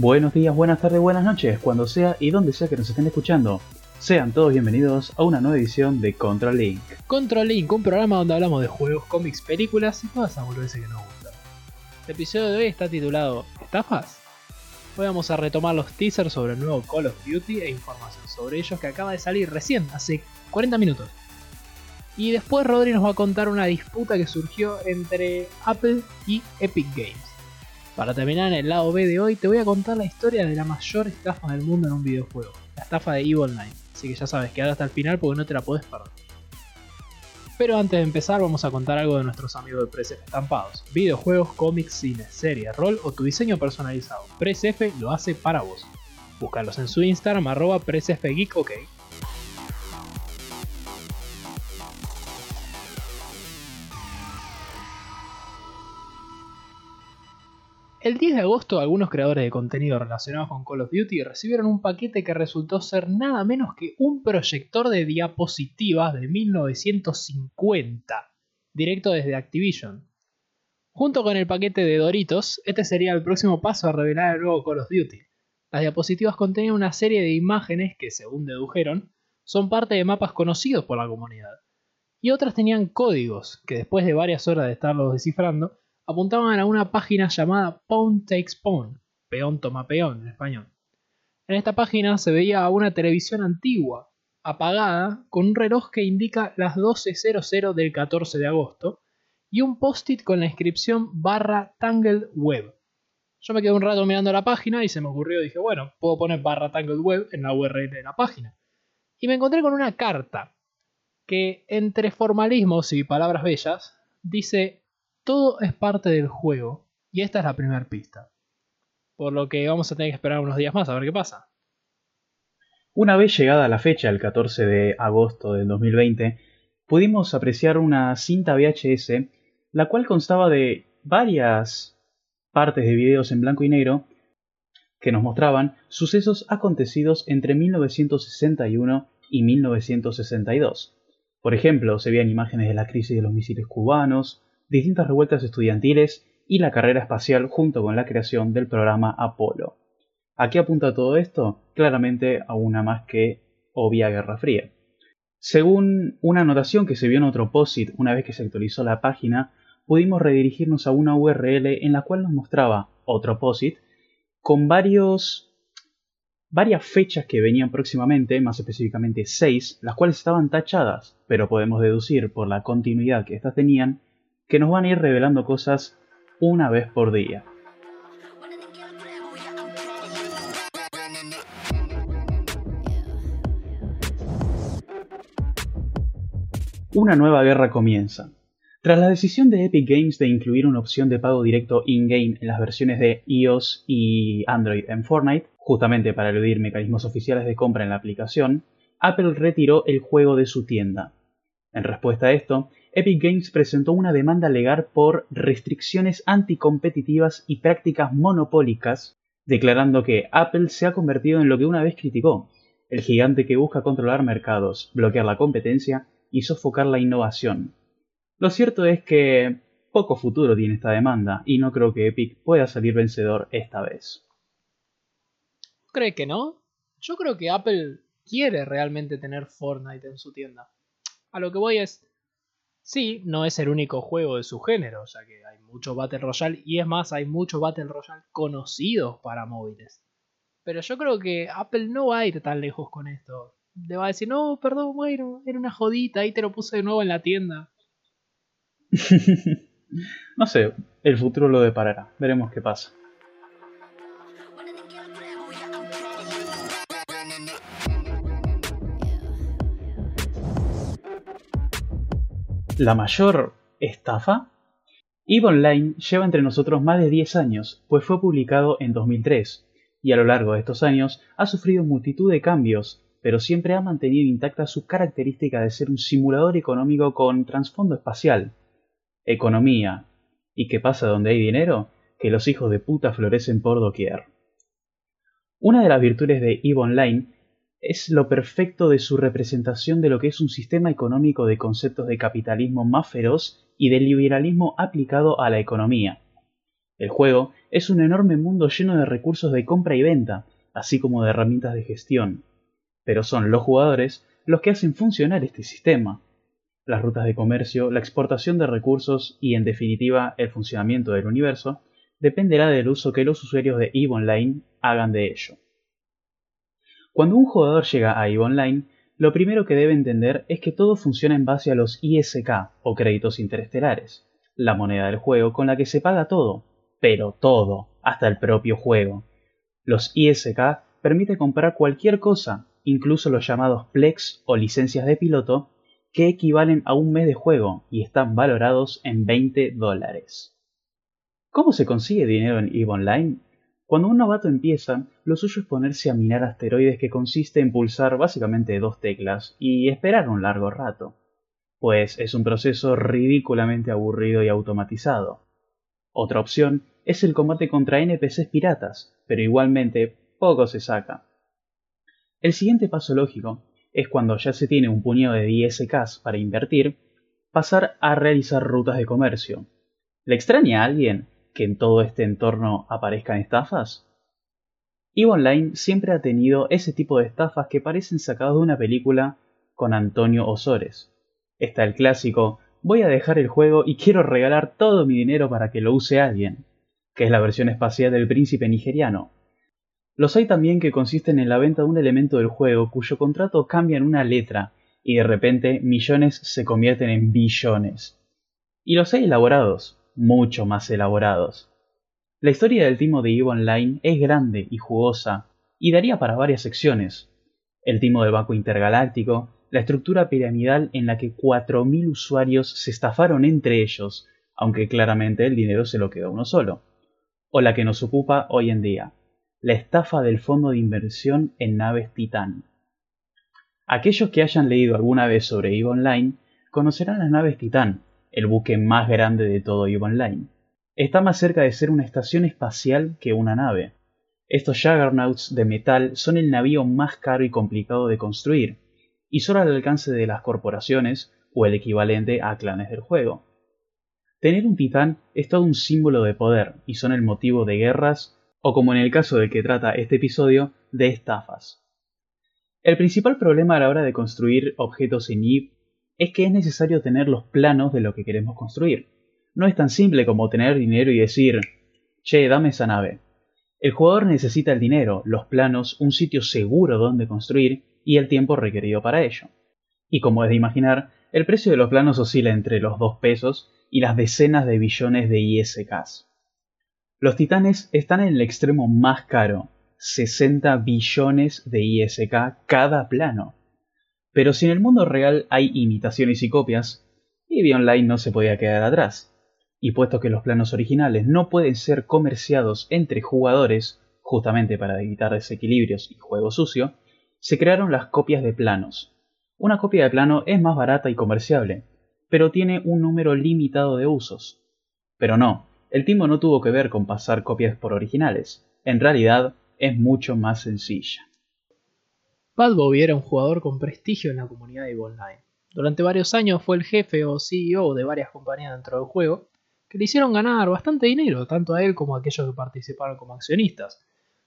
Buenos días, buenas tardes, buenas noches, cuando sea y donde sea que nos estén escuchando. Sean todos bienvenidos a una nueva edición de Control Link. Control Link, un programa donde hablamos de juegos, cómics, películas y todas esas boludeces que nos gustan. El episodio de hoy está titulado ¿Estafas? Hoy vamos a retomar los teasers sobre el nuevo Call of Duty e información sobre ellos que acaba de salir recién, hace 40 minutos. Y después Rodri nos va a contar una disputa que surgió entre Apple y Epic Games. Para terminar en el lado B de hoy, te voy a contar la historia de la mayor estafa del mundo en un videojuego, la estafa de Evil Knight. Así que ya sabes, quedar hasta el final porque no te la puedes perder. Pero antes de empezar, vamos a contar algo de nuestros amigos de PresF Estampados: videojuegos, cómics, cine, series, rol o tu diseño personalizado. PresF lo hace para vos. Búscalos en su Instagram, arroba PresFGeek, El 10 de agosto, algunos creadores de contenido relacionados con Call of Duty recibieron un paquete que resultó ser nada menos que un proyector de diapositivas de 1950, directo desde Activision. Junto con el paquete de Doritos, este sería el próximo paso a revelar el nuevo Call of Duty. Las diapositivas contenían una serie de imágenes que, según dedujeron, son parte de mapas conocidos por la comunidad. Y otras tenían códigos, que después de varias horas de estarlos descifrando, apuntaban a una página llamada Pawn Takes Pawn, peón toma peón en español. En esta página se veía una televisión antigua, apagada, con un reloj que indica las 12.00 del 14 de agosto, y un post-it con la inscripción barra Tangled Web. Yo me quedé un rato mirando la página y se me ocurrió, dije, bueno, puedo poner barra Tangled Web en la URL de la página. Y me encontré con una carta que, entre formalismos y palabras bellas, dice todo es parte del juego y esta es la primera pista. Por lo que vamos a tener que esperar unos días más a ver qué pasa. Una vez llegada la fecha, el 14 de agosto del 2020, pudimos apreciar una cinta VHS, la cual constaba de varias partes de videos en blanco y negro que nos mostraban sucesos acontecidos entre 1961 y 1962. Por ejemplo, se veían imágenes de la crisis de los misiles cubanos, distintas revueltas estudiantiles y la carrera espacial junto con la creación del programa Apolo. ¿A qué apunta todo esto? Claramente a una más que obvia Guerra Fría. Según una anotación que se vio en otro POSIT una vez que se actualizó la página, pudimos redirigirnos a una URL en la cual nos mostraba otro POSIT con varios varias fechas que venían próximamente, más específicamente seis, las cuales estaban tachadas, pero podemos deducir por la continuidad que éstas tenían que nos van a ir revelando cosas una vez por día. Una nueva guerra comienza. Tras la decisión de Epic Games de incluir una opción de pago directo in-game en las versiones de iOS y Android en Fortnite, justamente para eludir mecanismos oficiales de compra en la aplicación, Apple retiró el juego de su tienda. En respuesta a esto, Epic Games presentó una demanda legal por restricciones anticompetitivas y prácticas monopólicas, declarando que Apple se ha convertido en lo que una vez criticó, el gigante que busca controlar mercados, bloquear la competencia y sofocar la innovación. Lo cierto es que poco futuro tiene esta demanda y no creo que Epic pueda salir vencedor esta vez. ¿Cree que no? Yo creo que Apple quiere realmente tener Fortnite en su tienda. A lo que voy es, Sí, no es el único juego de su género, ya que hay mucho Battle Royale y es más, hay muchos Battle Royale conocidos para móviles. Pero yo creo que Apple no va a ir tan lejos con esto. Le va a decir, no, perdón, bueno, era una jodita, ahí te lo puse de nuevo en la tienda. no sé, el futuro lo deparará, veremos qué pasa. ¿La mayor estafa? EVE Online lleva entre nosotros más de 10 años, pues fue publicado en 2003, y a lo largo de estos años ha sufrido multitud de cambios, pero siempre ha mantenido intacta su característica de ser un simulador económico con trasfondo espacial. Economía. ¿Y qué pasa donde hay dinero? Que los hijos de puta florecen por doquier. Una de las virtudes de EVE Online es lo perfecto de su representación de lo que es un sistema económico de conceptos de capitalismo más feroz y de liberalismo aplicado a la economía. El juego es un enorme mundo lleno de recursos de compra y venta, así como de herramientas de gestión, pero son los jugadores los que hacen funcionar este sistema. Las rutas de comercio, la exportación de recursos y, en definitiva, el funcionamiento del universo dependerá del uso que los usuarios de EVE Online hagan de ello. Cuando un jugador llega a EVE Online, lo primero que debe entender es que todo funciona en base a los ISK o créditos interestelares, la moneda del juego con la que se paga todo, pero todo, hasta el propio juego. Los ISK permiten comprar cualquier cosa, incluso los llamados Plex o licencias de piloto, que equivalen a un mes de juego y están valorados en 20 dólares. ¿Cómo se consigue dinero en EVE Online? Cuando un novato empieza, lo suyo es ponerse a minar asteroides que consiste en pulsar básicamente dos teclas y esperar un largo rato, pues es un proceso ridículamente aburrido y automatizado. Otra opción es el combate contra NPCs piratas, pero igualmente poco se saca. El siguiente paso lógico es cuando ya se tiene un puñado de 10Ks para invertir, pasar a realizar rutas de comercio. ¿Le extraña a alguien que en todo este entorno aparezcan estafas? EVE Online siempre ha tenido ese tipo de estafas que parecen sacadas de una película con Antonio Osores. Está el clásico, voy a dejar el juego y quiero regalar todo mi dinero para que lo use alguien, que es la versión espacial del príncipe nigeriano. Los hay también que consisten en la venta de un elemento del juego cuyo contrato cambia en una letra y de repente millones se convierten en billones. Y los hay elaborados, mucho más elaborados. La historia del timo de EVE Online es grande y jugosa, y daría para varias secciones. El timo del Banco Intergaláctico, la estructura piramidal en la que 4.000 usuarios se estafaron entre ellos, aunque claramente el dinero se lo quedó uno solo. O la que nos ocupa hoy en día, la estafa del fondo de inversión en naves Titán. Aquellos que hayan leído alguna vez sobre EVE Online conocerán las naves Titán, el buque más grande de todo EVE Online. Está más cerca de ser una estación espacial que una nave. Estos Juggernauts de metal son el navío más caro y complicado de construir, y solo al alcance de las corporaciones o el equivalente a clanes del juego. Tener un titán es todo un símbolo de poder y son el motivo de guerras o como en el caso del que trata este episodio, de estafas. El principal problema a la hora de construir objetos en EVE es que es necesario tener los planos de lo que queremos construir. No es tan simple como tener dinero y decir, che, dame esa nave. El jugador necesita el dinero, los planos, un sitio seguro donde construir y el tiempo requerido para ello. Y como es de imaginar, el precio de los planos oscila entre los 2 pesos y las decenas de billones de ISKs. Los titanes están en el extremo más caro, 60 billones de ISK cada plano. Pero si en el mundo real hay imitaciones y copias, EVE Online no se podía quedar atrás. Y puesto que los planos originales no pueden ser comerciados entre jugadores, justamente para evitar desequilibrios y juego sucio, se crearon las copias de planos. Una copia de plano es más barata y comerciable, pero tiene un número limitado de usos. Pero no, el timo no tuvo que ver con pasar copias por originales, en realidad es mucho más sencilla. Bad Bobby era un jugador con prestigio en la comunidad de Online. Durante varios años fue el jefe o CEO de varias compañías dentro del juego, que le hicieron ganar bastante dinero, tanto a él como a aquellos que participaron como accionistas.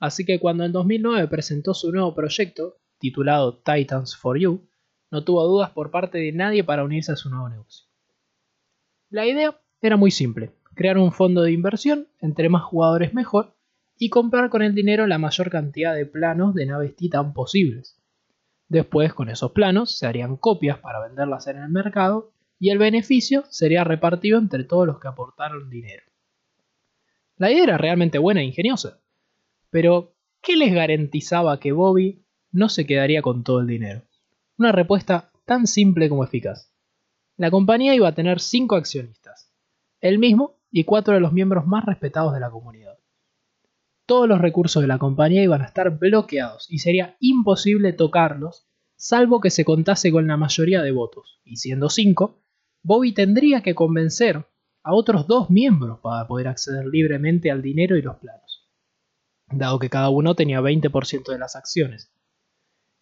Así que cuando en 2009 presentó su nuevo proyecto, titulado Titans for You, no tuvo dudas por parte de nadie para unirse a su nuevo negocio. La idea era muy simple, crear un fondo de inversión, entre más jugadores mejor, y comprar con el dinero la mayor cantidad de planos de naves Titan posibles. Después, con esos planos, se harían copias para venderlas en el mercado y el beneficio sería repartido entre todos los que aportaron dinero. La idea era realmente buena e ingeniosa, pero ¿qué les garantizaba que Bobby no se quedaría con todo el dinero? Una respuesta tan simple como eficaz. La compañía iba a tener cinco accionistas, él mismo y cuatro de los miembros más respetados de la comunidad todos los recursos de la compañía iban a estar bloqueados y sería imposible tocarlos, salvo que se contase con la mayoría de votos. Y siendo 5, Bobby tendría que convencer a otros dos miembros para poder acceder libremente al dinero y los planos, dado que cada uno tenía 20% de las acciones.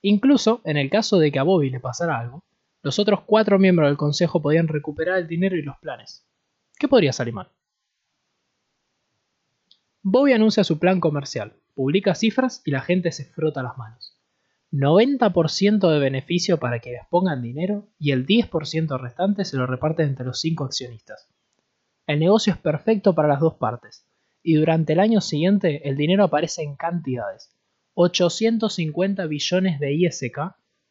Incluso, en el caso de que a Bobby le pasara algo, los otros cuatro miembros del consejo podían recuperar el dinero y los planes. ¿Qué podría salir mal? Bobby anuncia su plan comercial, publica cifras y la gente se frota las manos. 90% de beneficio para quienes pongan dinero y el 10% restante se lo reparten entre los 5 accionistas. El negocio es perfecto para las dos partes, y durante el año siguiente el dinero aparece en cantidades. 850 billones de ISK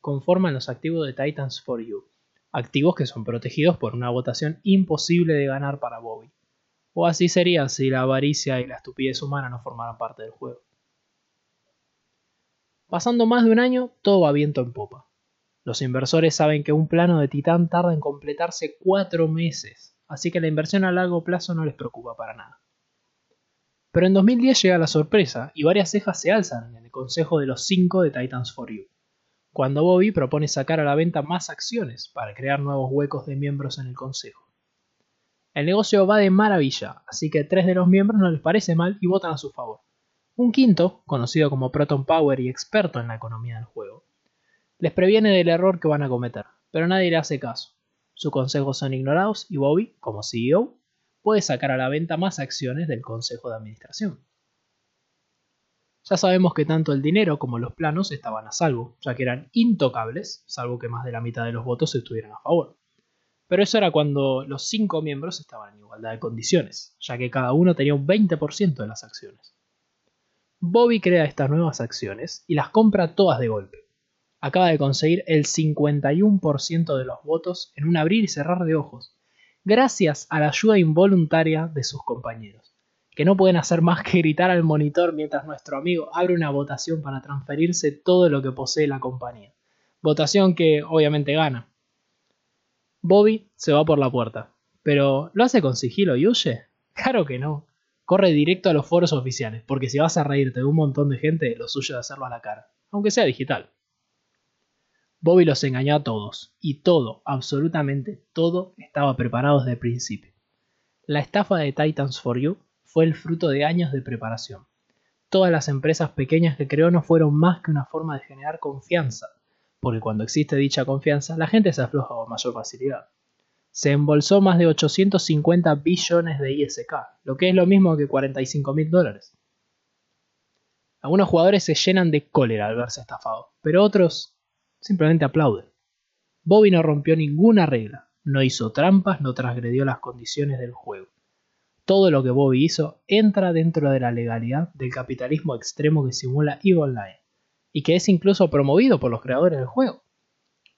conforman los activos de Titans for You, activos que son protegidos por una votación imposible de ganar para Bobby. O así sería si la avaricia y la estupidez humana no formaran parte del juego. Pasando más de un año, todo va viento en popa. Los inversores saben que un plano de Titán tarda en completarse cuatro meses, así que la inversión a largo plazo no les preocupa para nada. Pero en 2010 llega la sorpresa y varias cejas se alzan en el consejo de los 5 de Titans for You, cuando Bobby propone sacar a la venta más acciones para crear nuevos huecos de miembros en el consejo. El negocio va de maravilla, así que tres de los miembros no les parece mal y votan a su favor. Un quinto, conocido como Proton Power y experto en la economía del juego, les previene del error que van a cometer, pero nadie le hace caso. Sus consejos son ignorados y Bobby, como CEO, puede sacar a la venta más acciones del Consejo de Administración. Ya sabemos que tanto el dinero como los planos estaban a salvo, ya que eran intocables, salvo que más de la mitad de los votos estuvieran a favor. Pero eso era cuando los cinco miembros estaban en igualdad de condiciones, ya que cada uno tenía un 20% de las acciones. Bobby crea estas nuevas acciones y las compra todas de golpe. Acaba de conseguir el 51% de los votos en un abrir y cerrar de ojos, gracias a la ayuda involuntaria de sus compañeros, que no pueden hacer más que gritar al monitor mientras nuestro amigo abre una votación para transferirse todo lo que posee la compañía. Votación que obviamente gana. Bobby se va por la puerta, pero ¿lo hace con sigilo y huye? Claro que no. Corre directo a los foros oficiales, porque si vas a reírte de un montón de gente, lo suyo es hacerlo a la cara, aunque sea digital. Bobby los engañó a todos, y todo, absolutamente todo, estaba preparado desde el principio. La estafa de Titans for You fue el fruto de años de preparación. Todas las empresas pequeñas que creó no fueron más que una forma de generar confianza, porque cuando existe dicha confianza, la gente se afloja con mayor facilidad. Se embolsó más de 850 billones de ISK, lo que es lo mismo que 45 mil dólares. Algunos jugadores se llenan de cólera al verse estafados, pero otros simplemente aplaude. Bobby no rompió ninguna regla, no hizo trampas, no transgredió las condiciones del juego. Todo lo que Bobby hizo entra dentro de la legalidad del capitalismo extremo que simula EVE Online, y que es incluso promovido por los creadores del juego.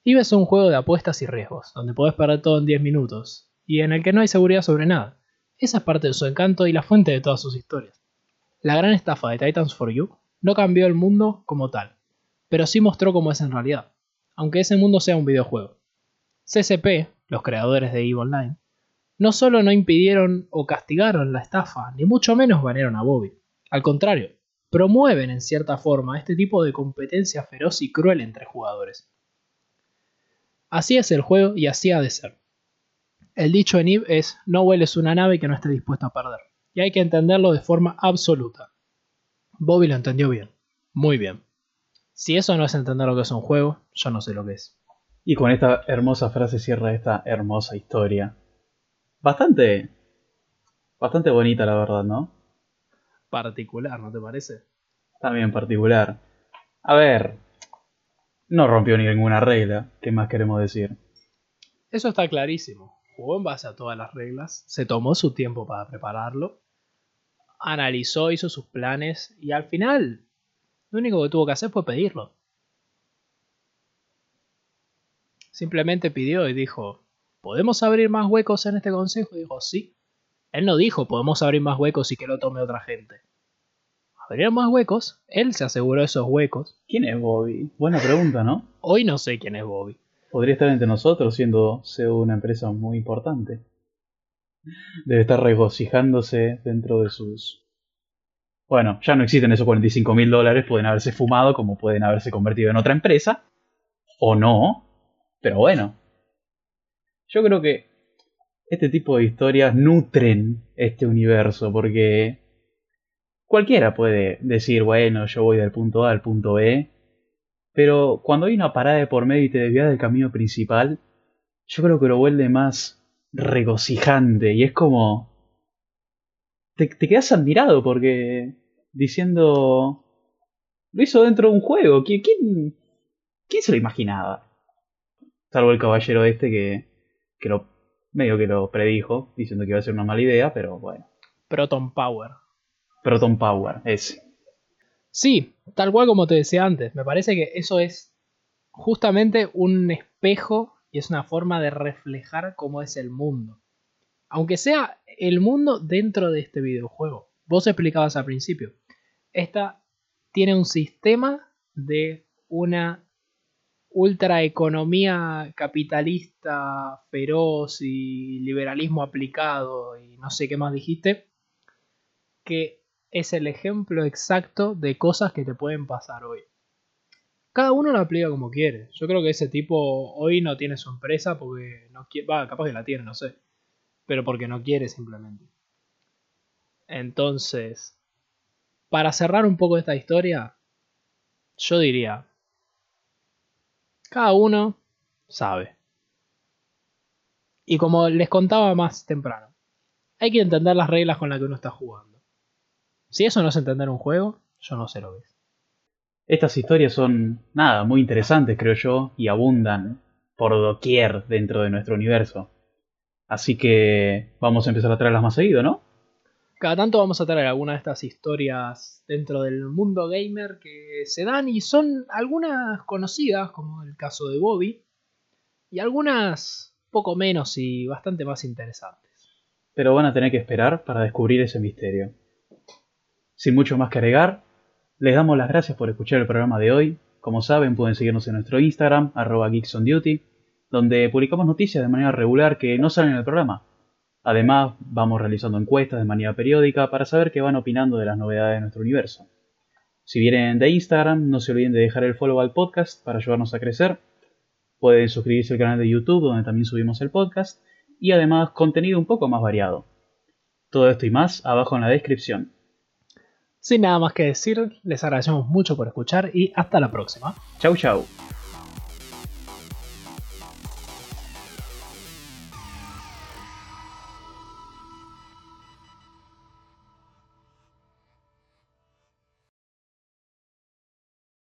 EVE es un juego de apuestas y riesgos, donde podés perder todo en 10 minutos, y en el que no hay seguridad sobre nada. Esa es parte de su encanto y la fuente de todas sus historias. La gran estafa de Titans for You no cambió el mundo como tal, pero sí mostró cómo es en realidad aunque ese mundo sea un videojuego. CCP, los creadores de EVE Online, no solo no impidieron o castigaron la estafa, ni mucho menos banearon a Bobby. Al contrario, promueven en cierta forma este tipo de competencia feroz y cruel entre jugadores. Así es el juego y así ha de ser. El dicho en EVE es no hueles una nave que no esté dispuesto a perder, y hay que entenderlo de forma absoluta. Bobby lo entendió bien, muy bien. Si eso no es entender lo que es un juego, yo no sé lo que es. Y con esta hermosa frase cierra esta hermosa historia. Bastante. Bastante bonita, la verdad, ¿no? Particular, ¿no te parece? También particular. A ver. No rompió ninguna regla. ¿Qué más queremos decir? Eso está clarísimo. Jugó en base a todas las reglas. Se tomó su tiempo para prepararlo. Analizó, hizo sus planes. Y al final lo único que tuvo que hacer fue pedirlo. Simplemente pidió y dijo, ¿podemos abrir más huecos en este consejo? Y dijo, sí. Él no dijo, podemos abrir más huecos y que lo tome otra gente. Abrieron más huecos, él se aseguró esos huecos. ¿Quién es Bobby? Buena pregunta, ¿no? Hoy no sé quién es Bobby. Podría estar entre nosotros siendo CEO de una empresa muy importante. Debe estar regocijándose dentro de sus bueno, ya no existen esos 45 mil dólares, pueden haberse fumado como pueden haberse convertido en otra empresa, o no, pero bueno. Yo creo que este tipo de historias nutren este universo, porque cualquiera puede decir, bueno, yo voy del punto A al punto B, pero cuando hay una parada de por medio y te desvías del camino principal, yo creo que lo vuelve más regocijante y es como te, quedas admirado porque diciendo, lo hizo dentro de un juego, ¿quién, quién, quién se lo imaginaba? Salvo el caballero este que, que lo, medio que lo predijo, diciendo que iba a ser una mala idea, pero bueno. Proton Power. Proton Power, ese. Sí, tal cual como te decía antes, me parece que eso es justamente un espejo y es una forma de reflejar cómo es el mundo. Aunque sea el mundo dentro de este videojuego. Vos explicabas al principio. Esta tiene un sistema de una ultraeconomía capitalista feroz y liberalismo aplicado y no sé qué más dijiste, que es el ejemplo exacto de cosas que te pueden pasar hoy. Cada uno lo aplica como quiere. Yo creo que ese tipo hoy no tiene su empresa porque no quiere, va, capaz que la tiene, no sé, pero porque no quiere simplemente. Entonces, para cerrar un poco esta historia, yo diría, cada uno sabe. Y como les contaba más temprano, hay que entender las reglas con las que uno está jugando. Si eso no es entender un juego, yo no sé lo que es. Estas historias son, nada, muy interesantes, creo yo, y abundan por doquier dentro de nuestro universo. Así que vamos a empezar a traerlas más seguido, ¿no? Cada tanto vamos a traer algunas de estas historias dentro del mundo gamer que se dan y son algunas conocidas, como el caso de Bobby, y algunas poco menos y bastante más interesantes. Pero van a tener que esperar para descubrir ese misterio. Sin mucho más que agregar, les damos las gracias por escuchar el programa de hoy. Como saben, pueden seguirnos en nuestro Instagram, arroba geeksonduty, donde publicamos noticias de manera regular que no salen en el programa Además, vamos realizando encuestas de manera periódica para saber qué van opinando de las novedades de nuestro universo. Si vienen de Instagram, no se olviden de dejar el follow al podcast para ayudarnos a crecer. Pueden suscribirse al canal de YouTube donde también subimos el podcast y además contenido un poco más variado. Todo esto y más abajo en la descripción. Sin nada más que decir, les agradecemos mucho por escuchar y hasta la próxima. Chau chau.